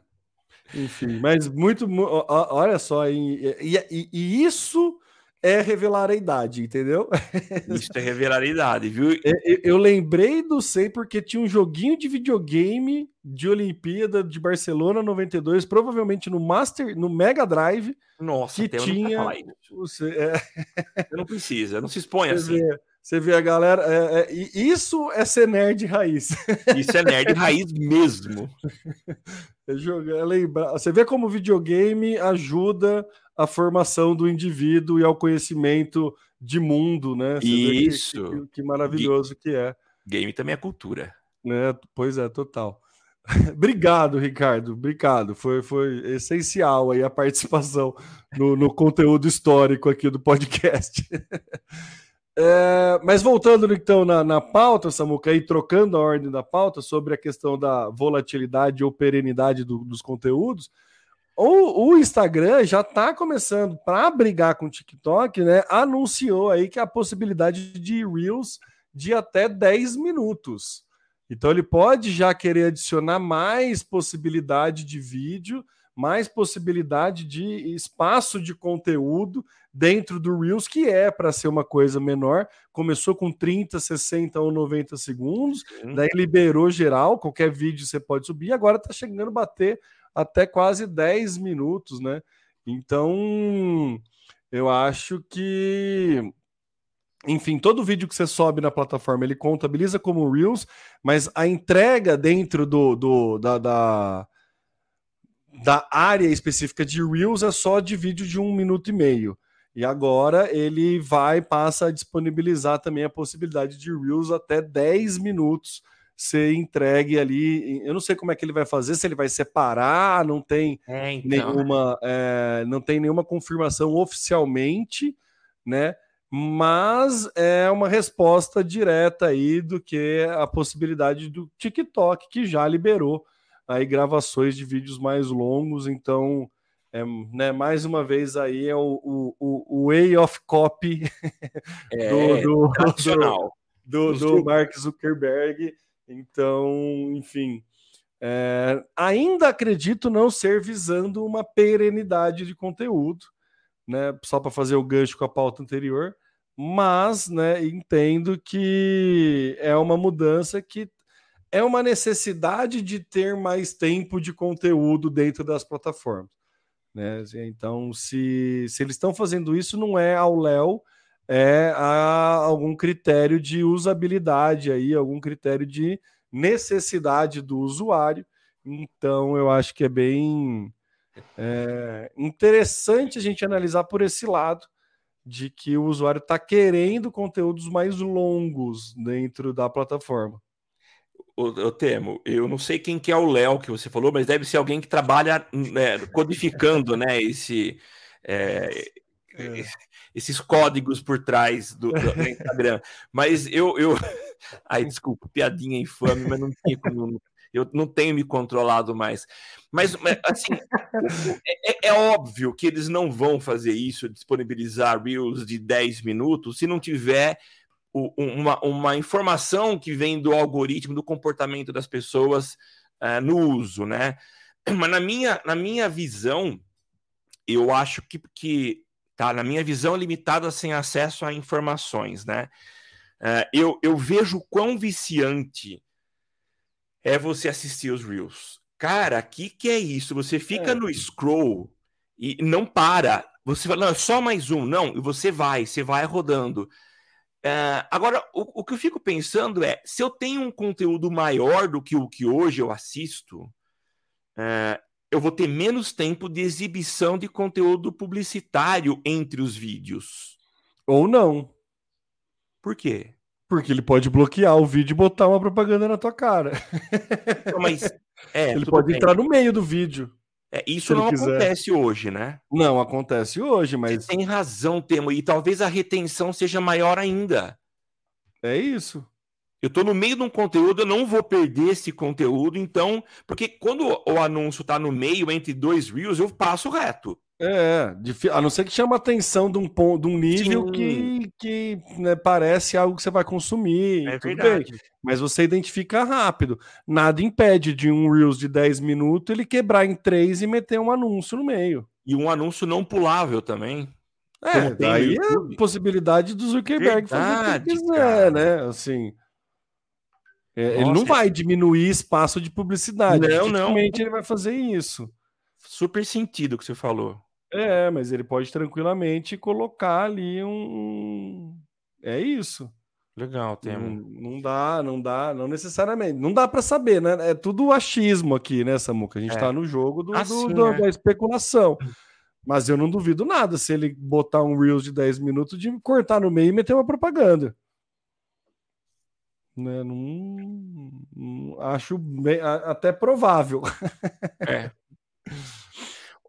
Enfim, mas muito. Olha só, e, e, e, isso é revelar a idade, entendeu? Isso é revelar a idade, viu? Eu, eu lembrei do Sei porque tinha um joguinho de videogame de Olimpíada de Barcelona 92, provavelmente no Master, no Mega Drive. Nossa, que tinha. Você, é... não precisa, não se expõe assim. Você vê a galera. É, é, isso é ser nerd raiz. Isso é nerd raiz mesmo. É jogar, é lembrar. Você vê como o videogame ajuda a formação do indivíduo e ao conhecimento de mundo, né? Você isso. Que, que, que, maravilhoso que é. Game também é cultura. É, pois é, total. Obrigado, Ricardo. Obrigado. Foi, foi essencial aí a participação no, no conteúdo histórico aqui do podcast. É, mas voltando então na, na pauta, Samuca, e trocando a ordem da pauta sobre a questão da volatilidade ou perenidade do, dos conteúdos, o, o Instagram já está começando para brigar com o TikTok, né? Anunciou aí que a possibilidade de Reels de até 10 minutos. Então ele pode já querer adicionar mais possibilidade de vídeo, mais possibilidade de espaço de conteúdo dentro do Reels, que é para ser uma coisa menor. Começou com 30, 60 ou 90 segundos, daí liberou geral, qualquer vídeo você pode subir, agora está chegando a bater até quase 10 minutos, né? Então, eu acho que enfim, todo vídeo que você sobe na plataforma ele contabiliza como Reels, mas a entrega dentro do, do da, da, da área específica de Reels é só de vídeo de um minuto e meio. E agora ele vai passa a disponibilizar também a possibilidade de Reels até 10 minutos ser entregue ali. Eu não sei como é que ele vai fazer, se ele vai separar, não tem é, então. nenhuma, é, não tem nenhuma confirmação oficialmente, né? Mas é uma resposta direta aí do que a possibilidade do TikTok que já liberou aí gravações de vídeos mais longos, então é, né, mais uma vez aí é o, o, o way of copy é, do, do, do, do, do Mark Zuckerberg. Então, enfim, é, ainda acredito não ser visando uma perenidade de conteúdo, né? Só para fazer o gancho com a pauta anterior, mas né, entendo que é uma mudança que é uma necessidade de ter mais tempo de conteúdo dentro das plataformas. Né? Então, se, se eles estão fazendo isso, não é ao Léo, é a algum critério de usabilidade aí, algum critério de necessidade do usuário. Então, eu acho que é bem é, interessante a gente analisar por esse lado de que o usuário está querendo conteúdos mais longos dentro da plataforma eu temo, eu não sei quem que é o Léo que você falou, mas deve ser alguém que trabalha né, codificando, né, esse, é, é. esses códigos por trás do, do Instagram. Mas eu, eu, ai, desculpa, piadinha infame, mas não tinha como, eu não tenho me controlado mais. Mas, assim, é, é, é, óbvio que eles não vão fazer isso, disponibilizar Reels de 10 minutos, se não tiver uma, uma informação que vem do algoritmo, do comportamento das pessoas uh, no uso, né? Mas na minha, na minha visão, eu acho que, que tá, na minha visão limitada sem acesso a informações, né? Uh, eu, eu vejo quão viciante é você assistir os Reels. Cara, o que, que é isso? Você fica é. no scroll e não para. Você fala, não, é só mais um. Não, e você vai, você vai rodando. Uh, agora, o, o, que eu fico pensando é: se eu tenho um conteúdo maior do que o que hoje eu assisto, uh, eu vou ter menos tempo de exibição de conteúdo publicitário entre os vídeos. Ou não. Por quê? Porque ele pode bloquear o vídeo e botar uma propaganda na tua cara. Mas é, ele pode bem. entrar no meio do vídeo. É, isso não quiser. acontece hoje, né? Não acontece hoje, mas. Você tem razão, Temo, e talvez a retenção seja maior ainda. É isso. Eu estou no meio de um conteúdo, eu não vou perder esse conteúdo, então. Porque quando o anúncio está no meio, entre dois reels, eu passo reto. É, a não ser que chama atenção de um, ponto, de um nível Sim. que, que né, parece algo que você vai consumir. É verdade. Bem, mas você identifica rápido. Nada impede de um Reels de 10 minutos ele quebrar em 3 e meter um anúncio no meio. E um anúncio não pulável também. É, daí é a possibilidade do Zuckerberg verdade, fazer o que quiser, cara. né? Assim. É, ele não vai diminuir espaço de publicidade. Não, não. ele vai fazer isso. Super sentido o que você falou. É, mas ele pode tranquilamente colocar ali um. É isso. Legal, tem. Não, não, dá, não dá, não necessariamente. Não dá para saber, né? É tudo achismo aqui, né, Samuca? A gente é. tá no jogo do, assim, do, do é. da especulação. Mas eu não duvido nada se ele botar um Reels de 10 minutos de cortar no meio e meter uma propaganda. Né? Não, não acho bem, até provável. É.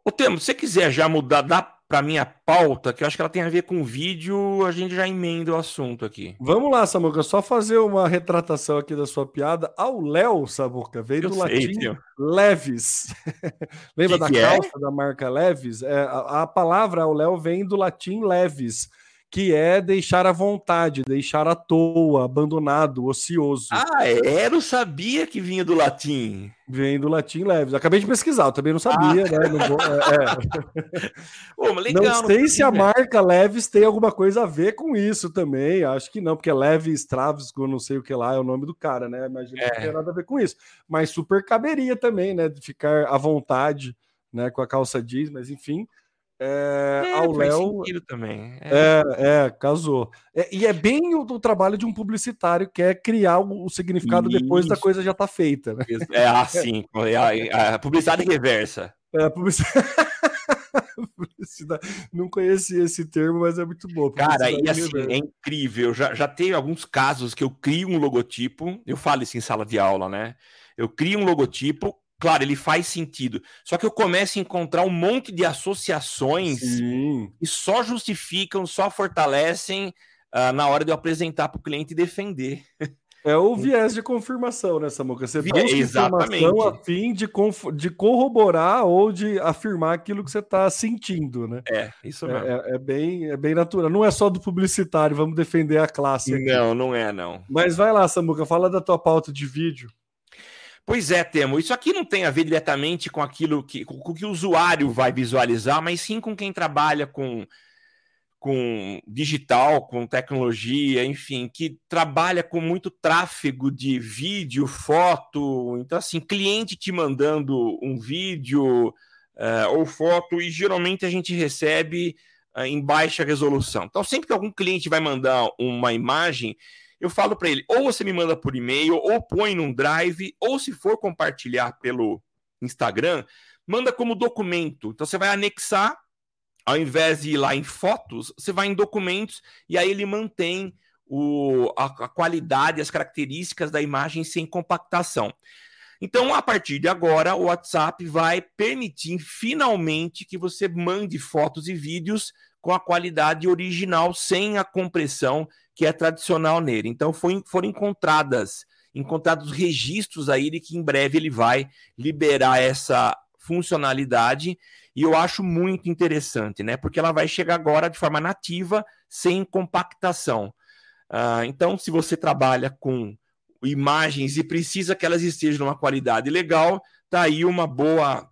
Ô, Temo, se você quiser já mudar da para minha pauta, que eu acho que ela tem a ver com vídeo, a gente já emenda o assunto aqui. Vamos lá, Samuca, só fazer uma retratação aqui da sua piada. Ao Léo, Samuca, veio eu do sei, latim tio. leves. Lembra que da que é? calça é? da marca Leves? É, a, a palavra ao Léo vem do latim leves que é deixar à vontade, deixar à toa, abandonado, ocioso. Ah, é? Eu não sabia que vinha do latim. Vem do latim leves. Acabei de pesquisar, eu também não sabia, ah. né? Não, vou, é, é. Pô, legal, não sei não se a marca Leves tem alguma coisa a ver com isso também. Acho que não, porque é Leves Travisco, não sei o que lá, é o nome do cara, né? Imagina é. que não tem nada a ver com isso. Mas super caberia também, né? De ficar à vontade, né? Com a calça jeans, mas enfim. É, é, ao Léo. também. É, é, é casou. É, e é bem o, o, trabalho de um publicitário, que é criar o, o significado Isso. depois da coisa já tá feita. Né? É assim, a, a publicidade reversa. É, a publicidade. Não conhecia esse termo, mas é muito bom. Cara, e assim, é incrível. Já, já teve alguns casos que eu crio um logotipo, eu falo isso em sala de aula, né? Eu crio um logotipo, Claro, ele faz sentido. Só que eu começo a encontrar um monte de associações Sim. que só justificam, só fortalecem uh, na hora de eu apresentar para o cliente e defender. É o viés de confirmação, né, Samuca? Você busca Exatamente. informação a fim de, de corroborar ou de afirmar aquilo que você está sentindo, né? É, isso mesmo. É, é, é, bem, é bem natural. Não é só do publicitário, vamos defender a classe. Aqui. Não, não é, não. Mas vai lá, Samuca, fala da tua pauta de vídeo. Pois é, Temo. Isso aqui não tem a ver diretamente com aquilo que, com, com que o usuário vai visualizar, mas sim com quem trabalha com, com digital, com tecnologia, enfim, que trabalha com muito tráfego de vídeo, foto. Então, assim, cliente te mandando um vídeo uh, ou foto, e geralmente a gente recebe uh, em baixa resolução. Então, sempre que algum cliente vai mandar uma imagem, eu falo para ele, ou você me manda por e-mail, ou põe num drive, ou se for compartilhar pelo Instagram, manda como documento. Então você vai anexar, ao invés de ir lá em fotos, você vai em documentos e aí ele mantém o, a, a qualidade, as características da imagem sem compactação. Então, a partir de agora, o WhatsApp vai permitir finalmente que você mande fotos e vídeos com a qualidade original, sem a compressão que é tradicional nele. Então foi, foram encontradas encontrados registros aí de que em breve ele vai liberar essa funcionalidade e eu acho muito interessante, né? Porque ela vai chegar agora de forma nativa, sem compactação. Uh, então, se você trabalha com imagens e precisa que elas estejam numa qualidade legal, tá aí uma boa,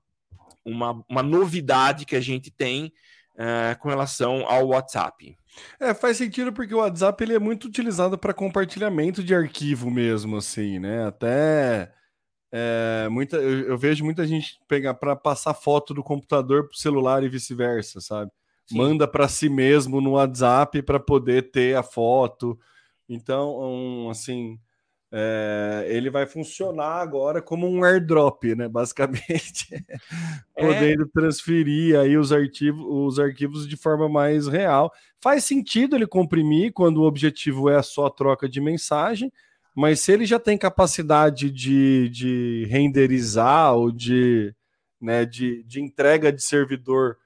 uma, uma novidade que a gente tem uh, com relação ao WhatsApp. É, faz sentido porque o WhatsApp ele é muito utilizado para compartilhamento de arquivo mesmo, assim, né? Até é, muita, eu, eu, vejo muita gente pegar para passar foto do computador para o celular e vice-versa, sabe? Sim. Manda para si mesmo no WhatsApp para poder ter a foto. Então, um, assim, é, ele vai funcionar agora como um airdrop, né? Basicamente, é. podendo transferir aí os arquivos, os arquivos de forma mais real. Faz sentido ele comprimir quando o objetivo é só a troca de mensagem, mas se ele já tem capacidade de, de renderizar ou de né, de, de entrega de servidor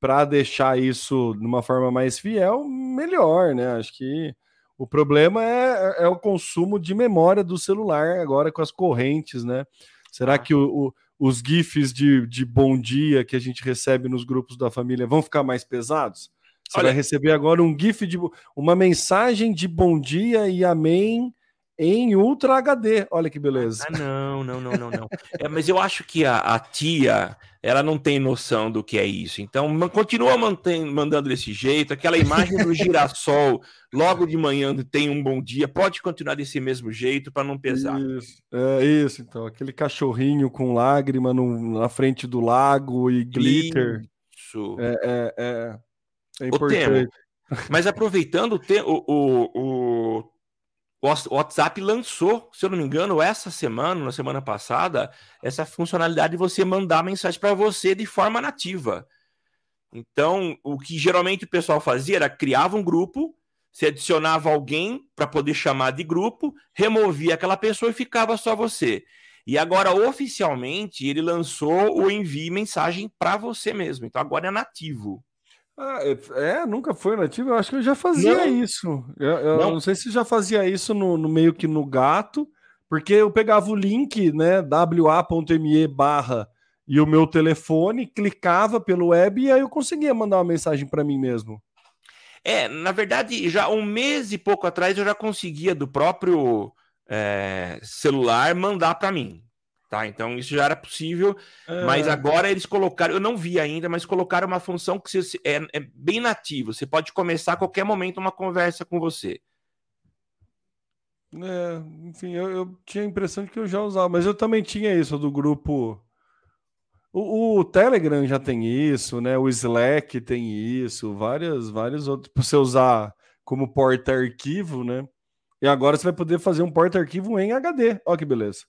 para deixar isso de uma forma mais fiel, melhor, né? Acho que o problema é, é o consumo de memória do celular agora com as correntes, né? Será ah. que o, o, os GIFs de, de bom dia que a gente recebe nos grupos da família vão ficar mais pesados? Você Olha... vai receber agora um GIF de uma mensagem de bom dia e amém em Ultra HD. Olha que beleza. Ah, não, não, não, não, não. É, mas eu acho que a, a, tia, ela não tem noção do que é isso. Então, continua mantém, mandando desse jeito. Aquela imagem do girassol, logo de manhã tem um bom dia, pode continuar desse mesmo jeito para não pesar. Isso, é isso, então. Aquele cachorrinho com lágrima no, na frente do lago e glitter. Isso. É, é, é, é importante. Mas aproveitando o, o, o o WhatsApp lançou, se eu não me engano, essa semana, na semana passada, essa funcionalidade de você mandar mensagem para você de forma nativa. Então, o que geralmente o pessoal fazia era criava um grupo, se adicionava alguém para poder chamar de grupo, removia aquela pessoa e ficava só você. E agora, oficialmente, ele lançou o envie mensagem para você mesmo. Então, agora é nativo. Ah, é, é, nunca foi nativo. Eu acho que eu já fazia não. isso. Eu, eu não. não. sei se já fazia isso no, no, meio que no gato, porque eu pegava o link, né, wa.me barra e o meu telefone, clicava pelo web e aí eu conseguia mandar uma mensagem para mim mesmo. É, na verdade, já um mês e pouco atrás eu já conseguia do próprio é, celular mandar para mim. Tá, então isso já era possível, mas agora eles colocaram, eu não vi ainda, mas colocaram uma função que é, é bem nativa. Você pode começar a qualquer momento uma conversa com você. É, enfim, eu, eu, tinha a impressão de que eu já usava, mas eu também tinha isso do grupo. O, o, Telegram já tem isso, né? O Slack tem isso, várias, vários outros para você usar como porta-arquivo, né? E agora você vai poder fazer um porta-arquivo em HD. Olha que beleza.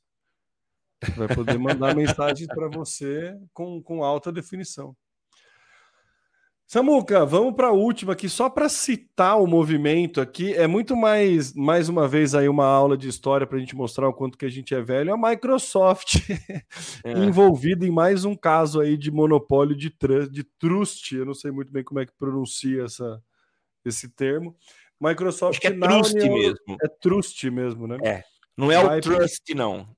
Vai poder mandar mensagens para você com, com alta definição. Samuca, vamos para a última aqui, só para citar o movimento aqui. É muito mais, mais uma vez, aí uma aula de história para a gente mostrar o quanto que a gente é velho. A Microsoft é. envolvida em mais um caso aí de monopólio de, de trust. Eu não sei muito bem como é que pronuncia essa, esse termo. Microsoft Acho que é trust União, mesmo. É trust mesmo, né? É. Não é Vai o trust, não.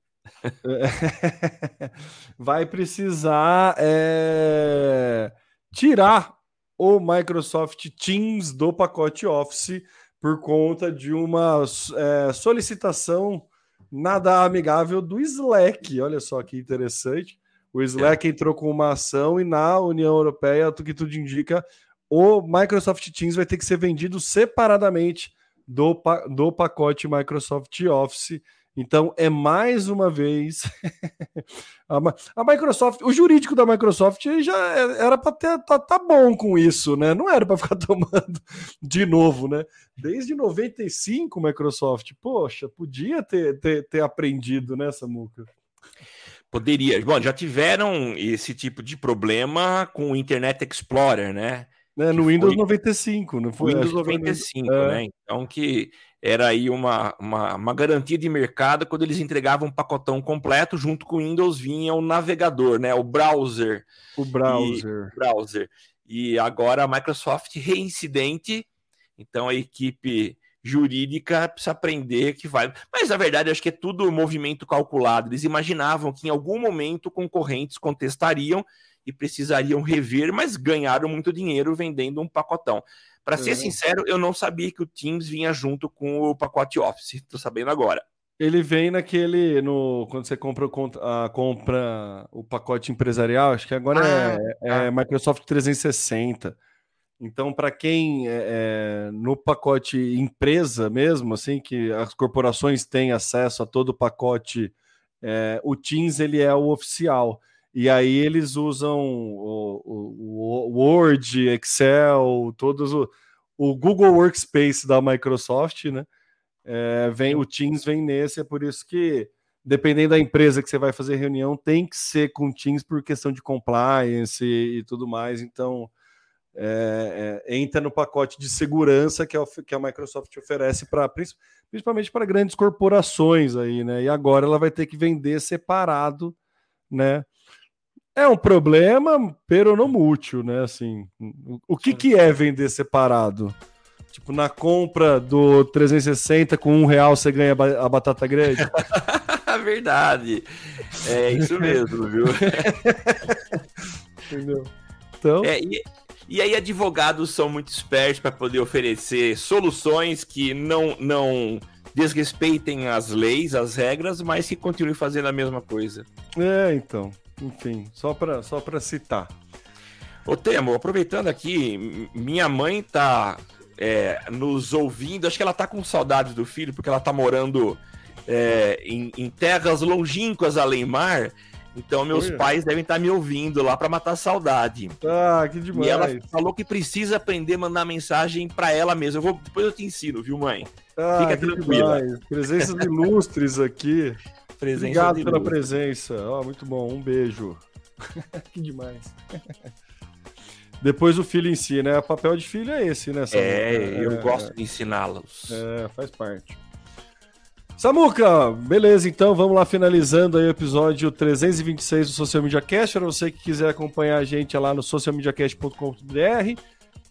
vai precisar é, tirar o Microsoft Teams do pacote Office por conta de uma é, solicitação nada amigável do Slack. Olha só que interessante. O Slack é. entrou com uma ação e na União Europeia, o que tudo indica, o Microsoft Teams vai ter que ser vendido separadamente do, do pacote Microsoft Office. Então, é mais uma vez a, a, Microsoft, o jurídico da Microsoft já é, era para ter tá, tá, bom com isso, né? Não era para ficar tomando de novo, né? Desde 95, Microsoft, poxa, podia ter, ter, ter aprendido, né, Samuca? Poderia. Bom, já tiveram esse tipo de problema com o Internet Explorer, né? É, no Windows 95, não foi? Windows 95, é. né? Então que era aí uma, uma, uma, garantia de mercado quando eles entregavam um pacotão completo, junto com o Windows vinha o navegador, né? O browser. O browser. E, browser. E agora a Microsoft reincidente, então a equipe jurídica precisa aprender que vai. Mas na verdade, acho que é tudo movimento calculado. Eles imaginavam que em algum momento concorrentes contestariam e precisariam rever, mas ganharam muito dinheiro vendendo um pacotão. Para ser sincero, eu não sabia que o Teams vinha junto com o pacote Office. Estou sabendo agora. Ele vem naquele. No, quando você compra, a, compra o pacote empresarial, acho que agora ah, é, é, Microsoft 360. Então, para quem é, é, no pacote empresa mesmo, assim, que as corporações têm acesso a todo o pacote, é, o Teams ele é o oficial. E aí eles usam o, o, o Word, Excel, todos o, o, Google Workspace da Microsoft, né? É, vem o Teams vem nesse, é por isso que dependendo da empresa que você vai fazer reunião, tem que ser com Teams por questão de compliance e, e tudo mais. Então é, é, entra no pacote de segurança que, é, que a Microsoft oferece para principalmente para grandes corporações aí, né? E agora ela vai ter que vender separado, né? É um problema, pero não mútil, né? Assim, o que, que é vender separado? Tipo, na compra do 360 com um real você ganha a batata grande? Verdade. É isso mesmo, viu? Entendeu? Então... É, e, e aí advogados são muito espertos para poder oferecer soluções que não, não desrespeitem as leis, as regras, mas que continuem fazendo a mesma coisa. É, então. Enfim, só para só citar. Ô Temo, aproveitando aqui, minha mãe tá é, nos ouvindo. Acho que ela tá com saudades do filho, porque ela tá morando é, em, em, terras longínquas além mar. Então, meus pais devem estar tá me ouvindo lá para matar saudade. Ah, que demais. E ela falou que precisa aprender a mandar mensagem para ela mesma. Eu vou, depois eu te ensino, viu, mãe? Ah, Fica tranquila. Demais. Presenças ilustres aqui. Presença Obrigado pela presença. Oh, muito bom. Um beijo. que demais. Depois o filho ensina, né? O papel de filho é esse, né? Samuca? É, eu é, gosto de ensiná-los. É, faz parte. Samuca, beleza, então vamos lá finalizando aí o episódio 326 do Social Media Cast. Para você que quiser acompanhar a gente é lá no socialmediacast.com.br,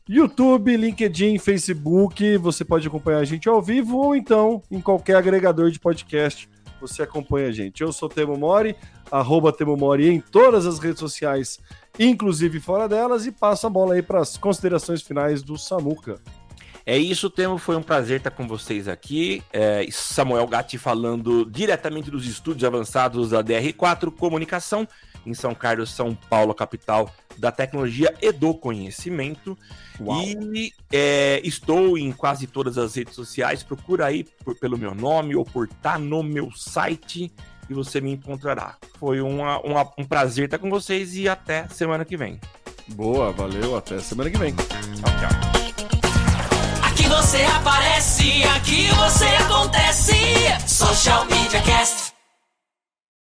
YouTube, LinkedIn, Facebook, você pode acompanhar a gente ao vivo ou então em qualquer agregador de podcast você acompanha a gente. Eu sou Temo Mori, arroba Temo Mori em todas as redes sociais inclusive fora delas, e passa a bola aí para as considerações finais do Samuca. É isso, Temo. Foi um prazer estar com vocês aqui. É, Samuel Gatti falando diretamente dos estúdios avançados da DR4 Comunicação, em São Carlos, São Paulo, capital da tecnologia e do conhecimento. Uau. E é, estou em quase todas as redes sociais. Procura aí por, pelo meu nome ou por estar tá no meu site e você me encontrará. Foi uma, uma, um prazer estar com vocês e até semana que vem. Boa, valeu, até semana que vem. Tchau, tchau. Aqui você aparece, aqui você acontece. Social Media Cast.